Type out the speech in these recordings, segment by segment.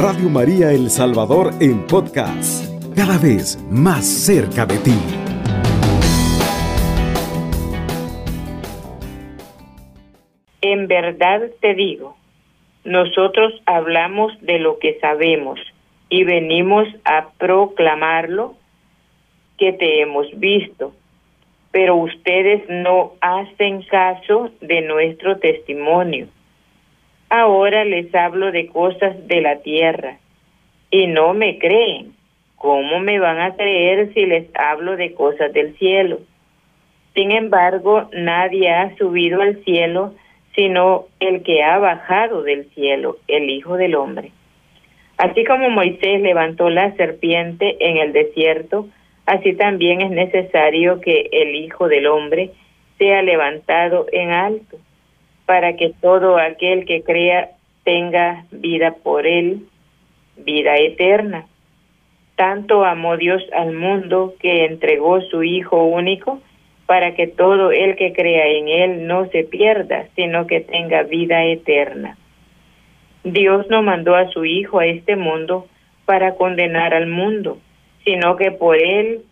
Radio María El Salvador en podcast, cada vez más cerca de ti. En verdad te digo, nosotros hablamos de lo que sabemos y venimos a proclamarlo que te hemos visto, pero ustedes no hacen caso de nuestro testimonio. Ahora les hablo de cosas de la tierra y no me creen. ¿Cómo me van a creer si les hablo de cosas del cielo? Sin embargo, nadie ha subido al cielo sino el que ha bajado del cielo, el Hijo del Hombre. Así como Moisés levantó la serpiente en el desierto, así también es necesario que el Hijo del Hombre sea levantado en alto para que todo aquel que crea tenga vida por él, vida eterna. Tanto amó Dios al mundo que entregó su Hijo único para que todo el que crea en él no se pierda, sino que tenga vida eterna. Dios no mandó a su Hijo a este mundo para condenar al mundo, sino que por él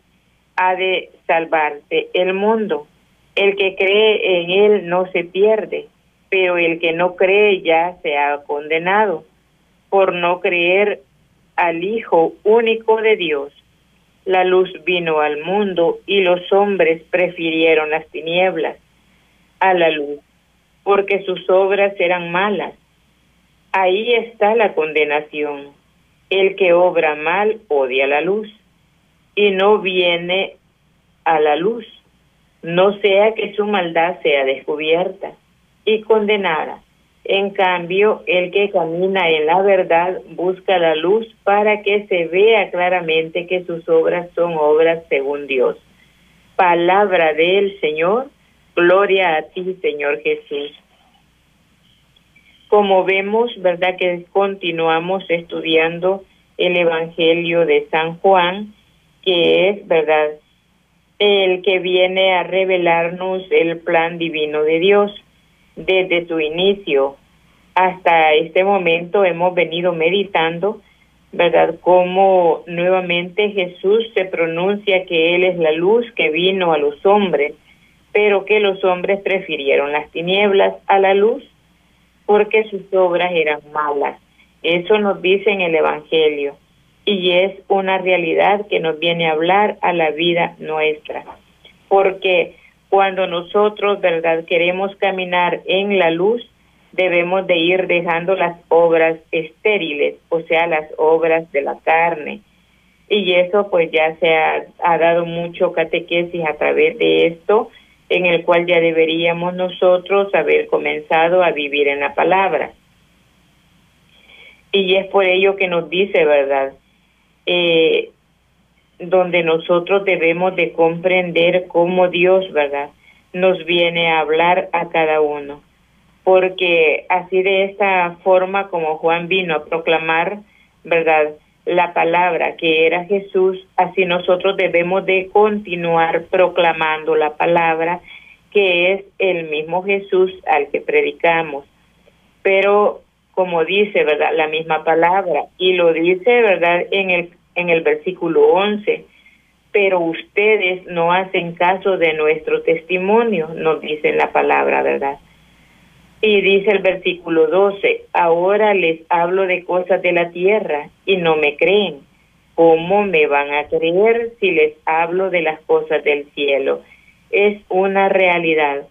ha de salvarse el mundo. El que cree en él no se pierde, pero el que no cree ya se ha condenado por no creer al Hijo único de Dios. La luz vino al mundo y los hombres prefirieron las tinieblas a la luz, porque sus obras eran malas. Ahí está la condenación. El que obra mal odia la luz y no viene a la luz, no sea que su maldad sea descubierta y condenada. En cambio, el que camina en la verdad busca la luz para que se vea claramente que sus obras son obras según Dios. Palabra del Señor, gloria a ti, Señor Jesús. Como vemos, ¿verdad? Que continuamos estudiando el Evangelio de San Juan, que es, ¿verdad? El que viene a revelarnos el plan divino de Dios desde su inicio hasta este momento hemos venido meditando, ¿verdad? Cómo nuevamente Jesús se pronuncia que Él es la luz que vino a los hombres, pero que los hombres prefirieron las tinieblas a la luz porque sus obras eran malas. Eso nos dice en el Evangelio y es una realidad que nos viene a hablar a la vida nuestra. Porque cuando nosotros, ¿verdad?, queremos caminar en la luz, debemos de ir dejando las obras estériles, o sea, las obras de la carne. Y eso pues ya se ha, ha dado mucho catequesis a través de esto, en el cual ya deberíamos nosotros haber comenzado a vivir en la palabra. Y es por ello que nos dice, ¿verdad? Eh, donde nosotros debemos de comprender cómo Dios, ¿verdad? Nos viene a hablar a cada uno. Porque así de esta forma como Juan vino a proclamar, ¿verdad? La palabra que era Jesús, así nosotros debemos de continuar proclamando la palabra que es el mismo Jesús al que predicamos. Pero como dice, ¿verdad? La misma palabra y lo dice, ¿verdad? En el en el versículo 11, pero ustedes no hacen caso de nuestro testimonio, nos dice la palabra, ¿verdad? Y dice el versículo 12, ahora les hablo de cosas de la tierra y no me creen. ¿Cómo me van a creer si les hablo de las cosas del cielo? Es una realidad,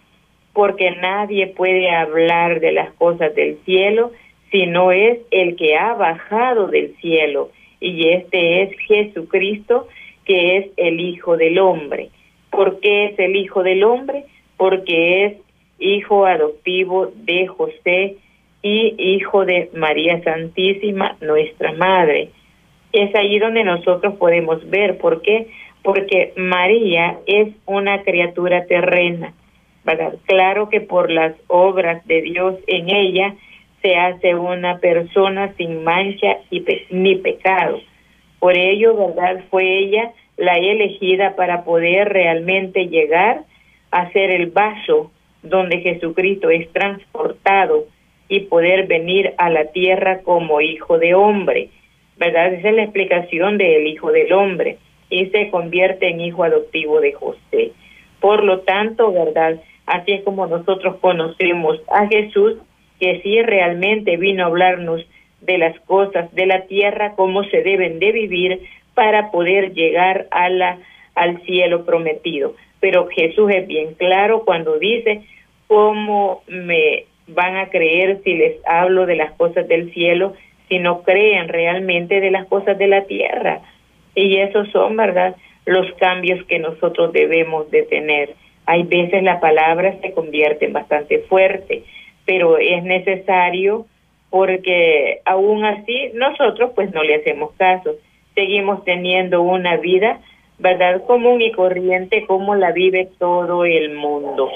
porque nadie puede hablar de las cosas del cielo si no es el que ha bajado del cielo y este es Jesucristo, que es el Hijo del Hombre. ¿Por qué es el Hijo del Hombre? Porque es hijo adoptivo de José y hijo de María Santísima, nuestra Madre. Es ahí donde nosotros podemos ver por qué, porque María es una criatura terrena. Claro que por las obras de Dios en ella, se hace una persona sin mancha y ni pecado. Por ello, ¿verdad? Fue ella la elegida para poder realmente llegar a ser el vaso donde Jesucristo es transportado y poder venir a la tierra como hijo de hombre. ¿Verdad? Esa es la explicación del hijo del hombre y se convierte en hijo adoptivo de José. Por lo tanto, ¿verdad? Así es como nosotros conocemos a Jesús, que sí realmente vino a hablarnos de las cosas de la tierra, cómo se deben de vivir para poder llegar a la, al cielo prometido. Pero Jesús es bien claro cuando dice, ¿cómo me van a creer si les hablo de las cosas del cielo si no creen realmente de las cosas de la tierra? Y esos son, ¿verdad?, los cambios que nosotros debemos de tener. Hay veces la palabra se convierte en bastante fuerte, pero es necesario porque aún así nosotros pues no le hacemos caso. Seguimos teniendo una vida, ¿verdad?, común y corriente como la vive todo el mundo.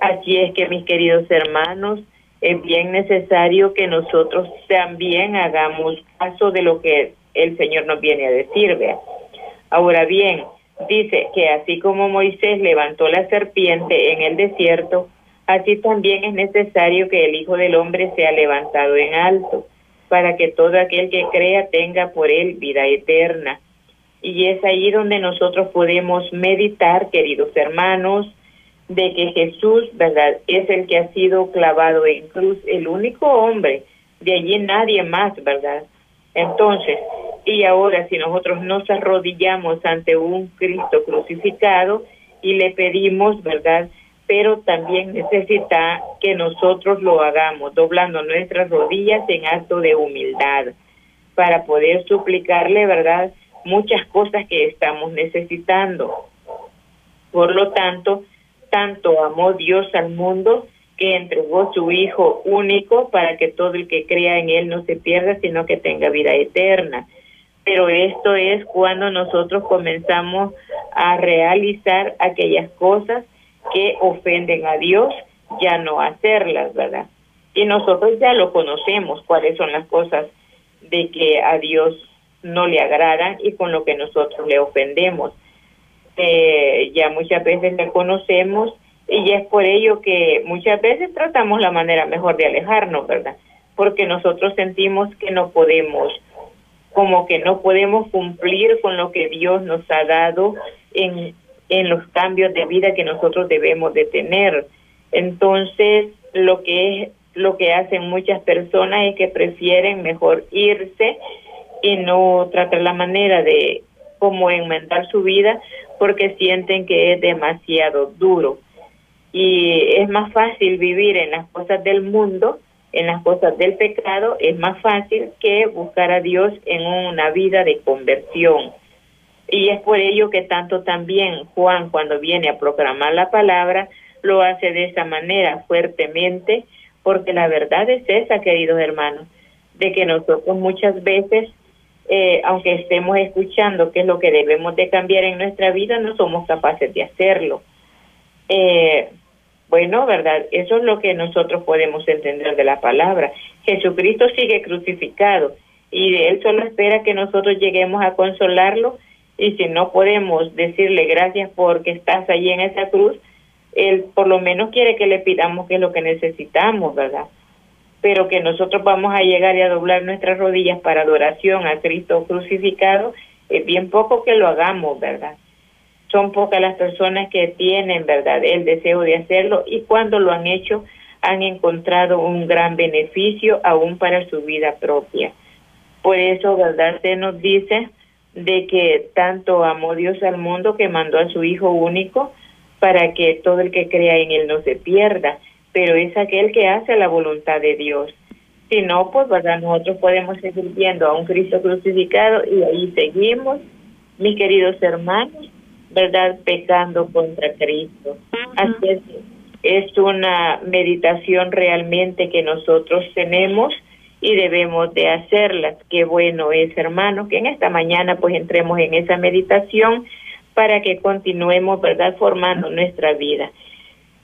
Así es que mis queridos hermanos, es bien necesario que nosotros también hagamos caso de lo que el Señor nos viene a decir, vea. Ahora bien, dice que así como Moisés levantó la serpiente en el desierto, así también es necesario que el Hijo del Hombre sea levantado en alto, para que todo aquel que crea tenga por él vida eterna. Y es ahí donde nosotros podemos meditar, queridos hermanos, de que Jesús, ¿verdad? Es el que ha sido clavado en cruz, el único hombre, de allí nadie más, ¿verdad? Entonces, y ahora si nosotros nos arrodillamos ante un Cristo crucificado y le pedimos, ¿verdad? Pero también necesita que nosotros lo hagamos, doblando nuestras rodillas en acto de humildad, para poder suplicarle, ¿verdad? Muchas cosas que estamos necesitando. Por lo tanto, tanto amó Dios al mundo que entregó su Hijo único para que todo el que crea en Él no se pierda, sino que tenga vida eterna. Pero esto es cuando nosotros comenzamos a realizar aquellas cosas que ofenden a Dios, ya no hacerlas, ¿verdad? Y nosotros ya lo conocemos, cuáles son las cosas de que a Dios no le agradan y con lo que nosotros le ofendemos. Eh, ya muchas veces le conocemos y es por ello que muchas veces tratamos la manera mejor de alejarnos, ¿verdad? Porque nosotros sentimos que no podemos, como que no podemos cumplir con lo que Dios nos ha dado en, en los cambios de vida que nosotros debemos de tener. Entonces, lo que es lo que hacen muchas personas es que prefieren mejor irse y no tratar la manera de cómo enmendar su vida porque sienten que es demasiado duro y es más fácil vivir en las cosas del mundo, en las cosas del pecado, es más fácil que buscar a Dios en una vida de conversión. Y es por ello que tanto también Juan cuando viene a proclamar la palabra, lo hace de esa manera fuertemente, porque la verdad es esa, queridos hermanos, de que nosotros muchas veces, eh, aunque estemos escuchando qué es lo que debemos de cambiar en nuestra vida, no somos capaces de hacerlo. Eh, bueno, ¿verdad? Eso es lo que nosotros podemos entender de la palabra. Jesucristo sigue crucificado y Él solo espera que nosotros lleguemos a consolarlo y si no podemos decirle gracias porque estás allí en esa cruz, Él por lo menos quiere que le pidamos que es lo que necesitamos, ¿verdad? Pero que nosotros vamos a llegar y a doblar nuestras rodillas para adoración a Cristo crucificado, es bien poco que lo hagamos, ¿verdad? son pocas las personas que tienen, ¿verdad?, el deseo de hacerlo y cuando lo han hecho han encontrado un gran beneficio aún para su vida propia. Por eso, ¿verdad?, se nos dice de que tanto amó Dios al mundo que mandó a su Hijo único para que todo el que crea en Él no se pierda, pero es aquel que hace la voluntad de Dios. Si no, pues, ¿verdad?, nosotros podemos seguir viendo a un Cristo crucificado y ahí seguimos, mis queridos hermanos, ¿verdad? Pecando contra Cristo. Así es, es una meditación realmente que nosotros tenemos y debemos de hacerlas. Qué bueno es, hermano, que en esta mañana pues entremos en esa meditación para que continuemos, ¿verdad?, formando nuestra vida.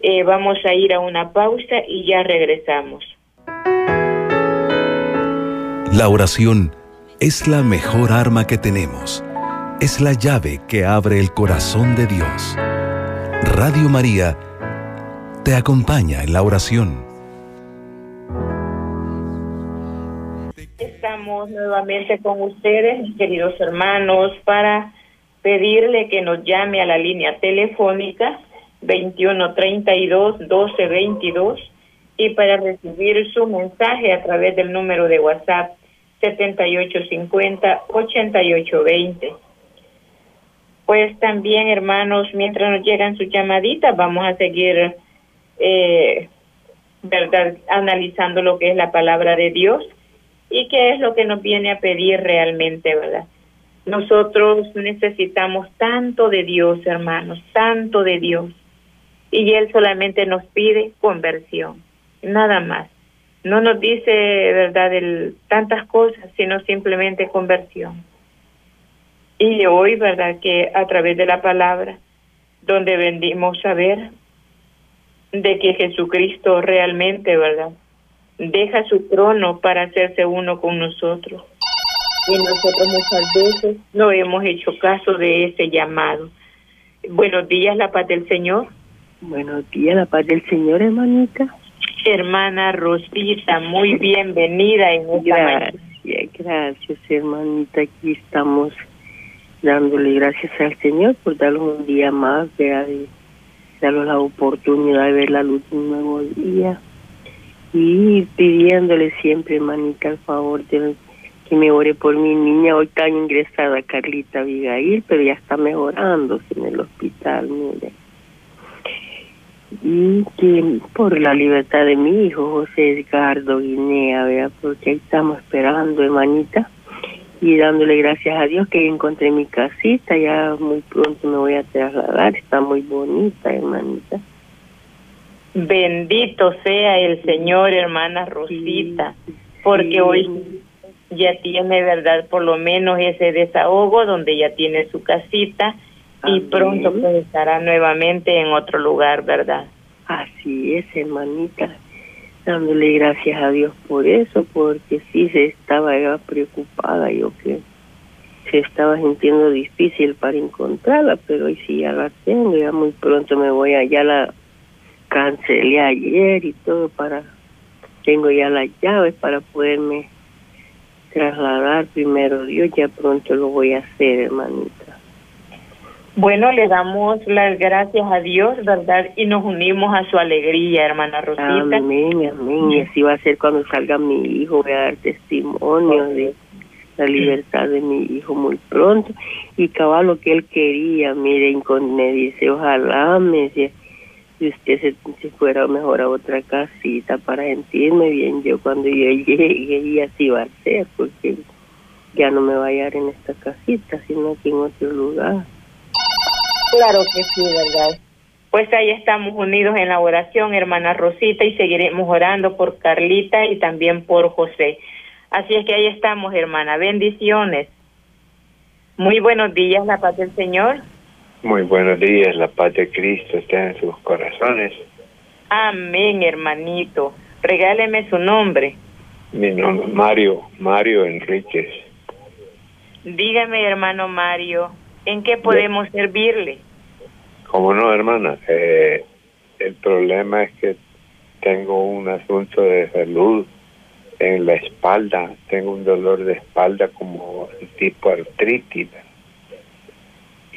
Eh, vamos a ir a una pausa y ya regresamos. La oración es la mejor arma que tenemos es la llave que abre el corazón de Dios. Radio María te acompaña en la oración. Nuevamente con ustedes, queridos hermanos, para pedirle que nos llame a la línea telefónica 2132-1222 y para recibir su mensaje a través del número de WhatsApp 7850-8820. Pues también, hermanos, mientras nos llegan sus llamaditas, vamos a seguir, eh, ¿verdad?, analizando lo que es la palabra de Dios y qué es lo que nos viene a pedir realmente, ¿verdad? Nosotros necesitamos tanto de Dios, hermanos, tanto de Dios. Y Él solamente nos pide conversión, nada más. No nos dice, ¿verdad?, el, tantas cosas, sino simplemente conversión. Y hoy, ¿verdad?, que a través de la palabra, donde vendimos saber de que Jesucristo realmente, ¿verdad?, deja su trono para hacerse uno con nosotros. Y nosotros muchas veces no hemos hecho caso de ese llamado. Buenos días, la paz del Señor. Buenos días, la paz del Señor, hermanita. Hermana Rosita, muy bienvenida en esta Gracias, gracias, hermanita. Aquí estamos dándole gracias al Señor por darnos un día más, de darnos la oportunidad de ver la luz de un nuevo día y pidiéndole siempre, hermanita, el favor de que me ore por mi niña. Hoy está ingresada Carlita Abigail, pero ya está mejorándose en el hospital, mire. Y que por la libertad de mi hijo, José Edgardo Guinea, vea, porque ahí estamos esperando, hermanita, y dándole gracias a Dios que encontré mi casita, ya muy pronto me voy a trasladar, está muy bonita, hermanita. Bendito sea el Señor, hermana Rosita, porque hoy ya tiene, ¿verdad? Por lo menos ese desahogo donde ya tiene su casita y pronto pues estará nuevamente en otro lugar, ¿verdad? Así es, hermanita, dándole gracias a Dios por eso, porque sí se estaba preocupada yo que se estaba sintiendo difícil para encontrarla, pero hoy sí ya la tengo, ya muy pronto me voy allá, la cancelé ayer y todo para, tengo ya las llaves para poderme trasladar primero Dios, ya pronto lo voy a hacer, hermanita. Bueno, le damos las gracias a Dios, ¿verdad? Y nos unimos a su alegría, hermana Rosita. Amén, amén. Y así va a ser cuando salga mi hijo, voy a dar testimonio de la libertad de mi hijo muy pronto. Y cabal lo que él quería, miren, me dice, ojalá me dice, si usted se, se, fuera mejor a otra casita para sentirme bien yo cuando yo llegue y así va a ser porque ya no me va a hallar en esta casita sino aquí en otro lugar. Claro que sí verdad pues ahí estamos unidos en la oración hermana Rosita y seguiremos orando por Carlita y también por José. Así es que ahí estamos hermana. Bendiciones. Muy buenos días la paz del Señor muy buenos días, la paz de Cristo esté en sus corazones. Amén, hermanito. Regáleme su nombre. Mi nombre es Mario, Mario Enríquez. Dígame, hermano Mario, ¿en qué podemos servirle? Como no, hermana, eh, el problema es que tengo un asunto de salud en la espalda, tengo un dolor de espalda como tipo artritis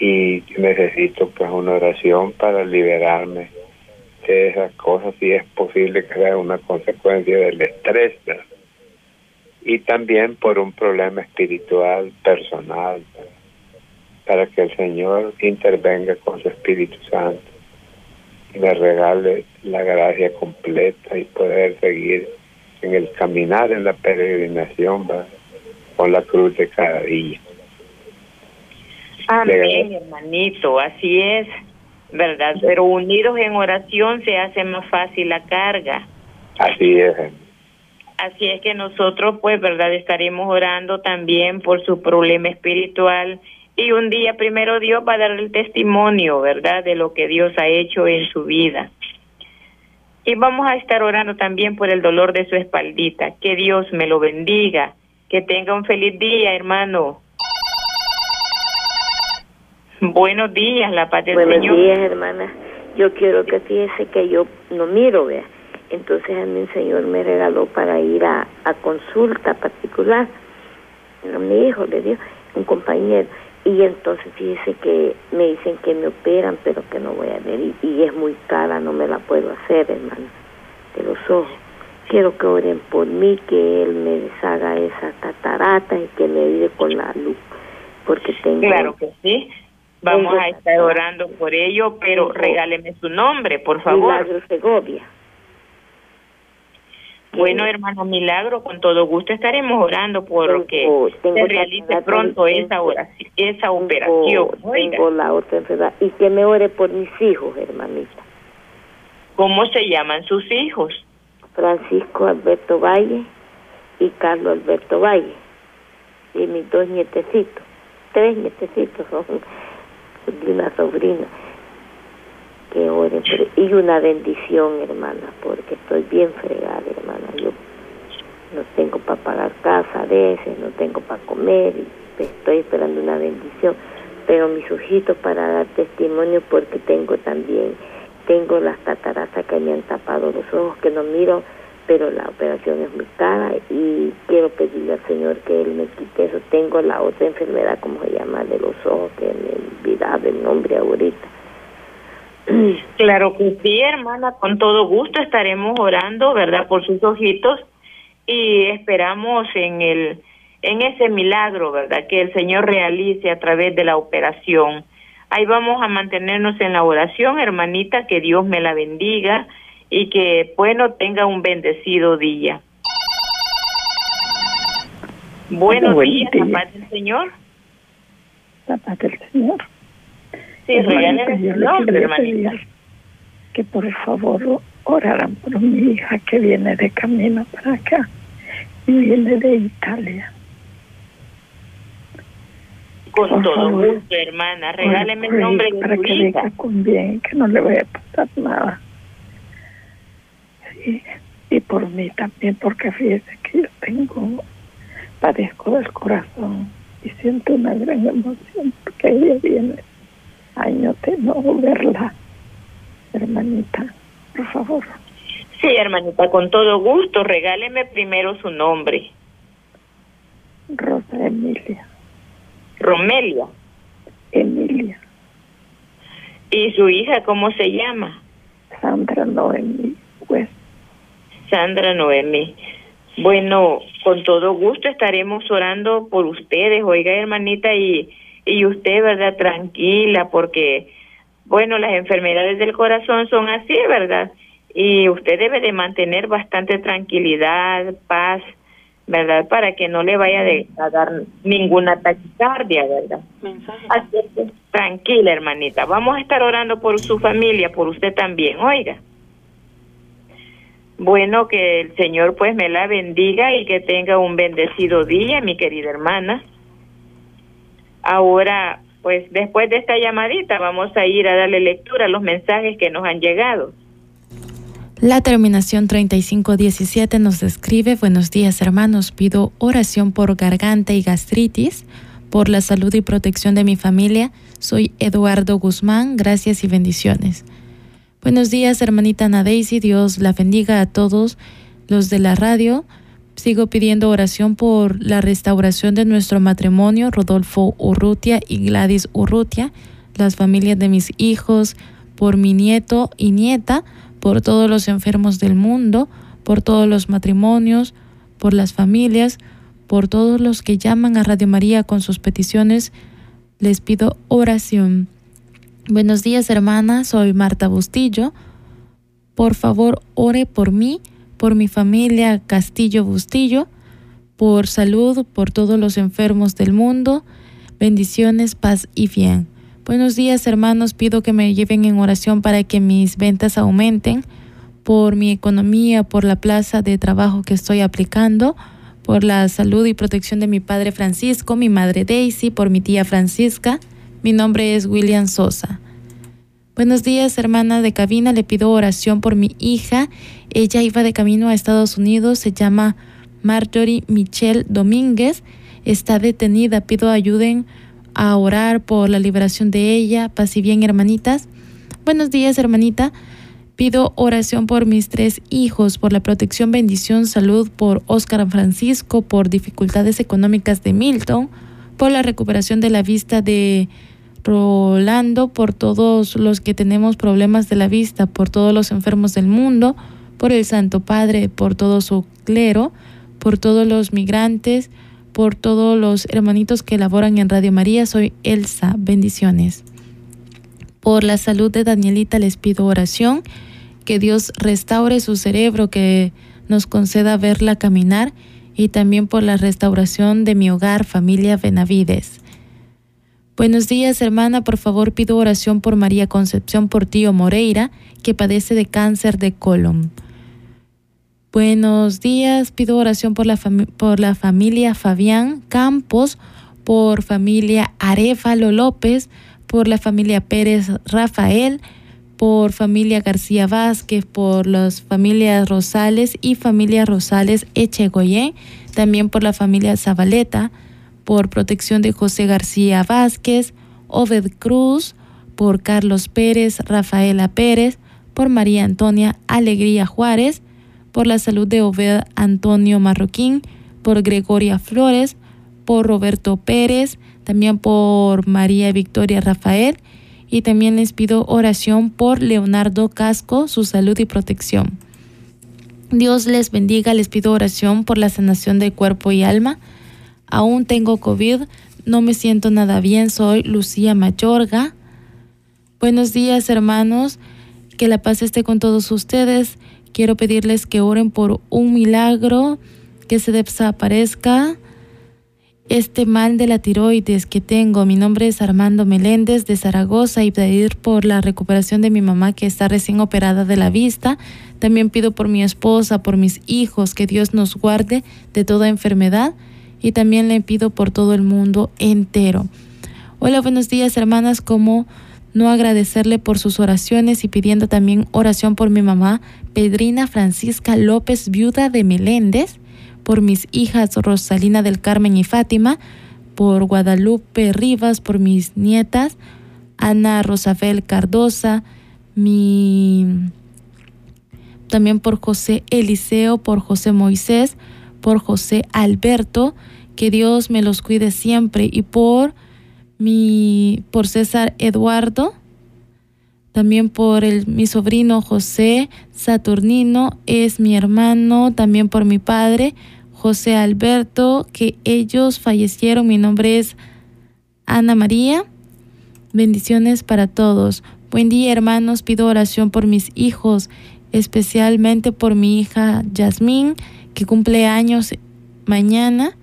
y necesito pues una oración para liberarme de esas cosas si es posible que sea una consecuencia del estrés y también por un problema espiritual personal para que el Señor intervenga con su Espíritu Santo y me regale la gracia completa y poder seguir en el caminar en la peregrinación con la cruz de cada día. Amén, hermanito, así es, ¿verdad? Pero unidos en oración se hace más fácil la carga. Así es. Así es que nosotros, pues, ¿verdad? Estaremos orando también por su problema espiritual y un día primero Dios va a dar el testimonio, ¿verdad? De lo que Dios ha hecho en su vida. Y vamos a estar orando también por el dolor de su espaldita. Que Dios me lo bendiga. Que tenga un feliz día, hermano. Buenos días, la paz del Buenos Señor. días, hermana. Yo quiero que fíjese que yo no miro, vea. Entonces a mí el Señor me regaló para ir a, a consulta particular. a mi hijo le dio un compañero. Y entonces fíjese que me dicen que me operan, pero que no voy a ver. Y, es muy cara, no me la puedo hacer, hermano, de los ojos. Quiero que oren por mí, que Él me deshaga esa catarata y que me ayude con la luz. Porque tengo... Claro que sí. Vamos a estar orando por ello, pero regáleme su nombre, por favor. Milagro Segovia. Bueno, hermano Milagro, con todo gusto estaremos orando por que se realice pronto esa, oración, esa operación. Tengo la otra enfermedad. Y que me ore por mis hijos, hermanita. ¿Cómo se llaman sus hijos? Francisco Alberto Valle y Carlos Alberto Valle. Y mis dos nietecitos. Tres nietecitos son una sobrina que ore y una bendición hermana porque estoy bien fregada hermana. Yo no tengo para pagar casa a veces no tengo para comer y estoy esperando una bendición. Pero mis ojitos para dar testimonio porque tengo también tengo las cataratas que me han tapado los ojos que no miro pero la operación es muy cara y quiero pedirle al Señor que Él me quite eso. Tengo la otra enfermedad, como se llama, de los ojos, que me olvidaba el nombre ahorita. Claro que sí, hermana, con todo gusto estaremos orando, ¿verdad?, por sus ojitos y esperamos en el en ese milagro, ¿verdad?, que el Señor realice a través de la operación. Ahí vamos a mantenernos en la oración, hermanita, que Dios me la bendiga y que bueno tenga un bendecido día. Buenos días, la paz del Señor. La paz del Señor. Sí, el nombre, hermanita. Que por favor oraran por mi hija que viene de camino para acá y viene de Italia. Con todo gusto, hermana. Regáleme el nombre de para que hija. con bien, que no le vaya a pasar nada y, por mí también, porque fíjese que yo tengo, padezco del corazón y siento una gran emoción porque ella viene años de no verla, hermanita, por favor. Sí, hermanita, con todo gusto, regáleme primero su nombre. Rosa Emilia. Romelia. Emilia. ¿Y su hija cómo se llama? Sandra Noemi West. Sandra Noemi. Bueno, con todo gusto estaremos orando por ustedes, oiga hermanita, y, y usted, ¿verdad? Tranquila, porque, bueno, las enfermedades del corazón son así, ¿verdad? Y usted debe de mantener bastante tranquilidad, paz, ¿verdad? Para que no le vaya a dar ninguna taquicardia, ¿verdad? Así que, tranquila, hermanita. Vamos a estar orando por su familia, por usted también, oiga. Bueno, que el Señor pues me la bendiga y que tenga un bendecido día, mi querida hermana. Ahora, pues después de esta llamadita vamos a ir a darle lectura a los mensajes que nos han llegado. La terminación 3517 nos escribe, buenos días hermanos, pido oración por garganta y gastritis, por la salud y protección de mi familia. Soy Eduardo Guzmán, gracias y bendiciones. Buenos días, hermanita Ana Daisy. Dios la bendiga a todos los de la radio. Sigo pidiendo oración por la restauración de nuestro matrimonio, Rodolfo Urrutia y Gladys Urrutia, las familias de mis hijos, por mi nieto y nieta, por todos los enfermos del mundo, por todos los matrimonios, por las familias, por todos los que llaman a Radio María con sus peticiones. Les pido oración. Buenos días, hermana. Soy Marta Bustillo. Por favor, ore por mí, por mi familia Castillo Bustillo, por salud, por todos los enfermos del mundo. Bendiciones, paz y bien. Buenos días, hermanos. Pido que me lleven en oración para que mis ventas aumenten, por mi economía, por la plaza de trabajo que estoy aplicando, por la salud y protección de mi padre Francisco, mi madre Daisy, por mi tía Francisca mi nombre es William Sosa. Buenos días, hermana de cabina. Le pido oración por mi hija. Ella iba de camino a Estados Unidos. Se llama Marjorie Michelle Domínguez. Está detenida. Pido ayuden a orar por la liberación de ella. Paz y bien, hermanitas. Buenos días, hermanita. Pido oración por mis tres hijos, por la protección, bendición, salud, por Óscar Francisco, por dificultades económicas de Milton, por la recuperación de la vista de Rolando, por todos los que tenemos problemas de la vista, por todos los enfermos del mundo, por el Santo Padre, por todo su clero, por todos los migrantes, por todos los hermanitos que laboran en Radio María. Soy Elsa. Bendiciones. Por la salud de Danielita les pido oración, que Dios restaure su cerebro, que nos conceda verla caminar y también por la restauración de mi hogar, familia Benavides. Buenos días, hermana. Por favor, pido oración por María Concepción Portillo Moreira, que padece de cáncer de colon. Buenos días, pido oración por la, por la familia Fabián Campos, por familia Arefalo López, por la familia Pérez Rafael, por familia García Vázquez, por las familias Rosales y familia Rosales Echegoyen, también por la familia Zabaleta, por protección de José García Vázquez, Oved Cruz, por Carlos Pérez, Rafaela Pérez, por María Antonia Alegría Juárez, por la salud de Oved Antonio Marroquín, por Gregoria Flores, por Roberto Pérez, también por María Victoria Rafael y también les pido oración por Leonardo Casco, su salud y protección. Dios les bendiga, les pido oración por la sanación de cuerpo y alma. Aún tengo COVID, no me siento nada bien, soy Lucía Mayorga. Buenos días hermanos, que la paz esté con todos ustedes. Quiero pedirles que oren por un milagro, que se desaparezca este mal de la tiroides que tengo. Mi nombre es Armando Meléndez de Zaragoza y pedir por la recuperación de mi mamá que está recién operada de la vista. También pido por mi esposa, por mis hijos, que Dios nos guarde de toda enfermedad y también le pido por todo el mundo entero. Hola, buenos días hermanas, ¿cómo no agradecerle por sus oraciones y pidiendo también oración por mi mamá, Pedrina Francisca López, viuda de Meléndez, por mis hijas Rosalina del Carmen y Fátima, por Guadalupe Rivas, por mis nietas, Ana Rosabel Cardosa, mi también por José Eliseo, por José Moisés, por José Alberto, que Dios me los cuide siempre y por mi, por César Eduardo, también por el, mi sobrino José Saturnino, es mi hermano, también por mi padre José Alberto, que ellos fallecieron. Mi nombre es Ana María. Bendiciones para todos. Buen día hermanos, pido oración por mis hijos, especialmente por mi hija Yasmín, que cumple años mañana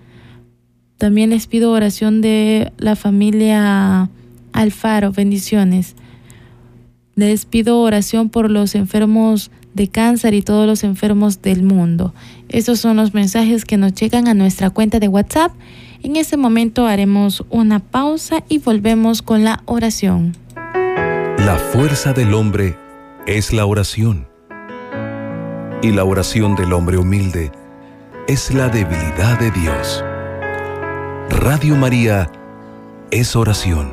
también les pido oración de la familia Alfaro, bendiciones. Les pido oración por los enfermos de cáncer y todos los enfermos del mundo. Esos son los mensajes que nos llegan a nuestra cuenta de WhatsApp. En este momento haremos una pausa y volvemos con la oración. La fuerza del hombre es la oración. Y la oración del hombre humilde es la debilidad de Dios. Radio María es oración.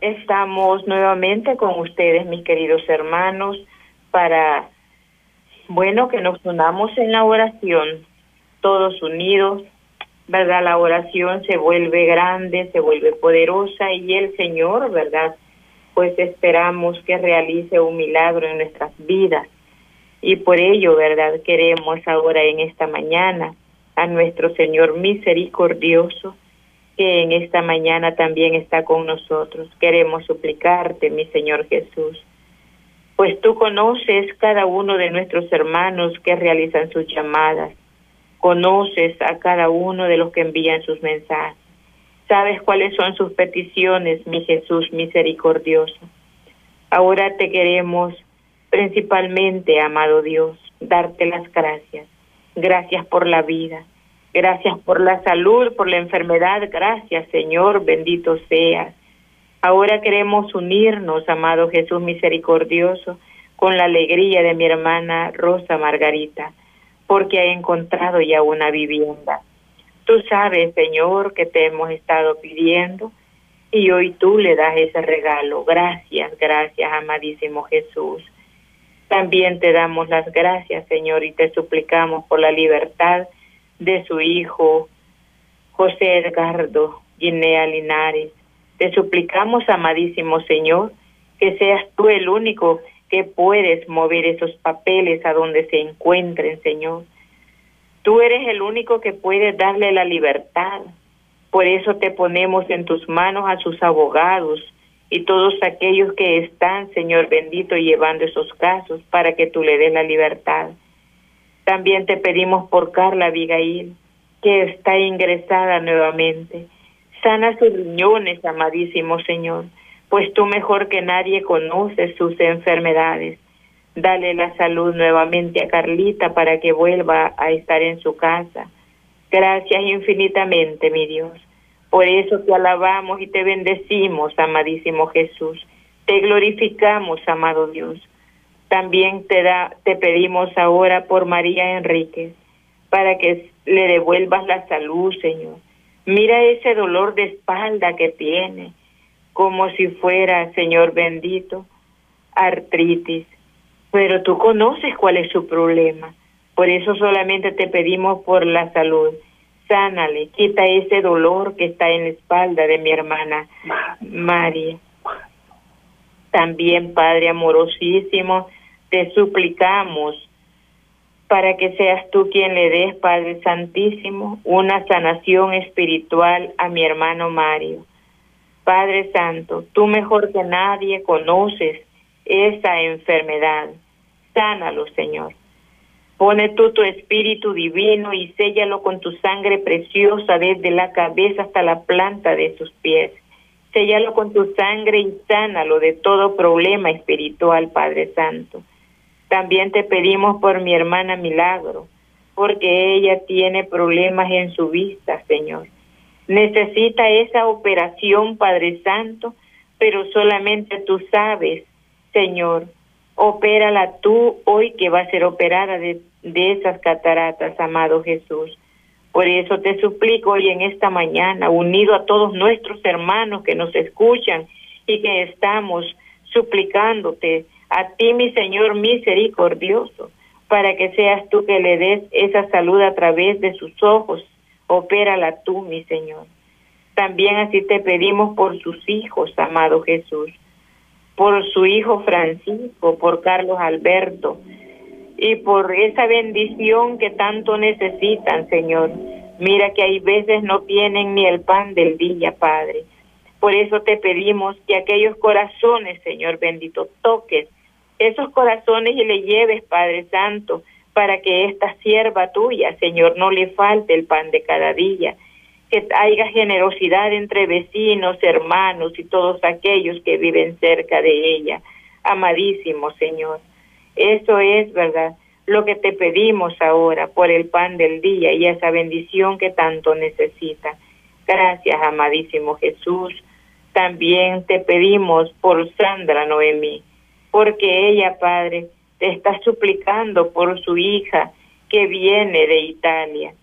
Estamos nuevamente con ustedes, mis queridos hermanos, para, bueno, que nos unamos en la oración, todos unidos, ¿verdad? La oración se vuelve grande, se vuelve poderosa y el Señor, ¿verdad? Pues esperamos que realice un milagro en nuestras vidas y por ello, ¿verdad? Queremos ahora en esta mañana a nuestro Señor misericordioso, que en esta mañana también está con nosotros. Queremos suplicarte, mi Señor Jesús, pues tú conoces cada uno de nuestros hermanos que realizan sus llamadas, conoces a cada uno de los que envían sus mensajes, sabes cuáles son sus peticiones, mi Jesús misericordioso. Ahora te queremos principalmente, amado Dios, darte las gracias. Gracias por la vida. Gracias por la salud, por la enfermedad. Gracias, Señor. Bendito seas. Ahora queremos unirnos, amado Jesús misericordioso, con la alegría de mi hermana Rosa Margarita, porque ha encontrado ya una vivienda. Tú sabes, Señor, que te hemos estado pidiendo y hoy tú le das ese regalo. Gracias, gracias, amadísimo Jesús. También te damos las gracias, Señor, y te suplicamos por la libertad de su hijo José Edgardo Guinea Linares. Te suplicamos, amadísimo Señor, que seas tú el único que puedes mover esos papeles a donde se encuentren, Señor. Tú eres el único que puede darle la libertad. Por eso te ponemos en tus manos a sus abogados y todos aquellos que están, Señor bendito, llevando esos casos para que tú le des la libertad. También te pedimos por Carla Abigail, que está ingresada nuevamente. Sana sus riñones, amadísimo Señor, pues tú mejor que nadie conoces sus enfermedades. Dale la salud nuevamente a Carlita para que vuelva a estar en su casa. Gracias infinitamente, mi Dios. Por eso te alabamos y te bendecimos, amadísimo Jesús. Te glorificamos, amado Dios. También te, da, te pedimos ahora por María Enríquez, para que le devuelvas la salud, Señor. Mira ese dolor de espalda que tiene, como si fuera, Señor bendito, artritis pero tú conoces cuál es su problema. Por eso solamente te pedimos por la salud. Sánale, quita ese dolor que está en la espalda de mi hermana María. También, Padre amorosísimo, te suplicamos para que seas tú quien le des, Padre Santísimo, una sanación espiritual a mi hermano Mario. Padre Santo, tú mejor que nadie conoces esa enfermedad. Sánalo, Señor. Pone tú tu espíritu divino y séllalo con tu sangre preciosa desde la cabeza hasta la planta de sus pies. Séllalo con tu sangre y sánalo de todo problema espiritual, Padre Santo. También te pedimos por mi hermana Milagro, porque ella tiene problemas en su vista, Señor. Necesita esa operación, Padre Santo, pero solamente tú sabes Señor, opérala tú hoy que va a ser operada de, de esas cataratas, amado Jesús. Por eso te suplico hoy en esta mañana, unido a todos nuestros hermanos que nos escuchan y que estamos suplicándote a ti, mi Señor misericordioso, para que seas tú que le des esa salud a través de sus ojos. Opérala tú, mi Señor. También así te pedimos por sus hijos, amado Jesús por su hijo Francisco, por Carlos Alberto y por esa bendición que tanto necesitan, Señor. Mira que hay veces no tienen ni el pan del día, Padre. Por eso te pedimos que aquellos corazones, Señor bendito, toques esos corazones y le lleves, Padre Santo, para que esta sierva tuya, Señor, no le falte el pan de cada día que haya generosidad entre vecinos, hermanos y todos aquellos que viven cerca de ella. Amadísimo Señor, eso es verdad lo que te pedimos ahora por el pan del día y esa bendición que tanto necesita. Gracias, amadísimo Jesús. También te pedimos por Sandra Noemí, porque ella, Padre, te está suplicando por su hija que viene de Italia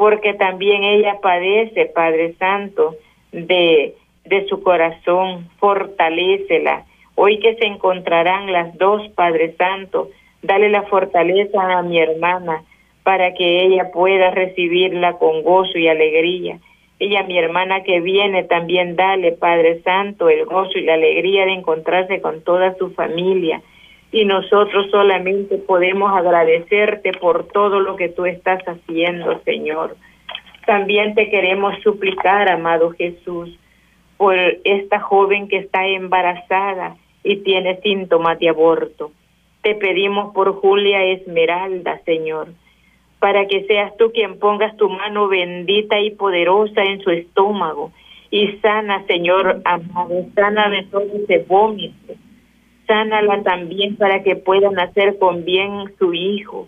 porque también ella padece, Padre Santo, de, de su corazón, fortalécela. Hoy que se encontrarán las dos, Padre Santo, dale la fortaleza a mi hermana para que ella pueda recibirla con gozo y alegría. Ella, mi hermana que viene, también dale, Padre Santo, el gozo y la alegría de encontrarse con toda su familia y nosotros solamente podemos agradecerte por todo lo que tú estás haciendo, Señor. También te queremos suplicar, amado Jesús, por esta joven que está embarazada y tiene síntomas de aborto. Te pedimos por Julia Esmeralda, Señor, para que seas tú quien pongas tu mano bendita y poderosa en su estómago y sana, Señor amado, sana de todo ese vómito sánala también para que pueda nacer con bien su hijo.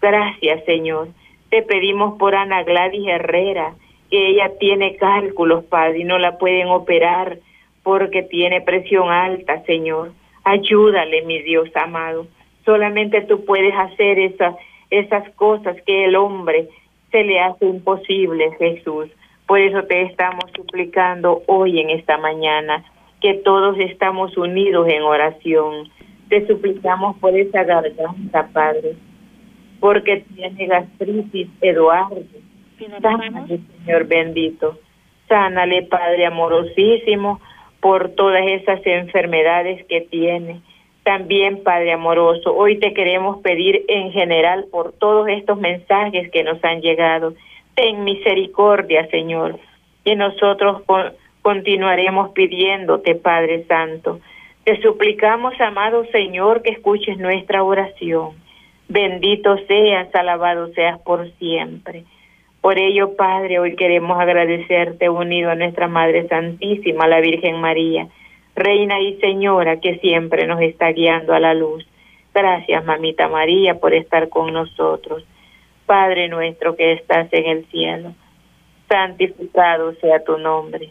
Gracias, Señor. Te pedimos por Ana Gladys Herrera, que ella tiene cálculos, Padre, y no la pueden operar porque tiene presión alta, Señor. Ayúdale, mi Dios amado. Solamente tú puedes hacer esa, esas cosas que el hombre se le hace imposible, Jesús. Por eso te estamos suplicando hoy en esta mañana que todos estamos unidos en oración. Te suplicamos por esa garganta, Padre, porque tiene gastritis Eduardo. Sánale, Señor bendito. Sánale, Padre amorosísimo, por todas esas enfermedades que tiene. También, Padre amoroso, hoy te queremos pedir en general por todos estos mensajes que nos han llegado. Ten misericordia, Señor, y nosotros continuaremos pidiéndote, Padre Santo. Te suplicamos, amado Señor, que escuches nuestra oración. Bendito seas, alabado seas por siempre. Por ello, Padre, hoy queremos agradecerte unido a nuestra Madre Santísima, la Virgen María, Reina y Señora que siempre nos está guiando a la luz. Gracias, Mamita María, por estar con nosotros. Padre nuestro que estás en el cielo, santificado sea tu nombre.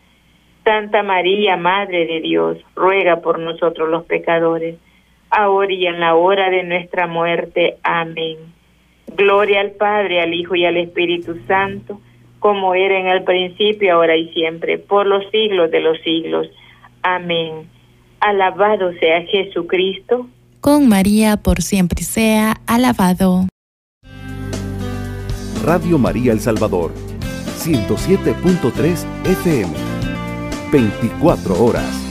Santa María, Madre de Dios, ruega por nosotros los pecadores, ahora y en la hora de nuestra muerte. Amén. Gloria al Padre, al Hijo y al Espíritu Santo, como era en el principio, ahora y siempre, por los siglos de los siglos. Amén. Alabado sea Jesucristo. Con María por siempre sea alabado. Radio María El Salvador, 107.3 FM, 24 horas.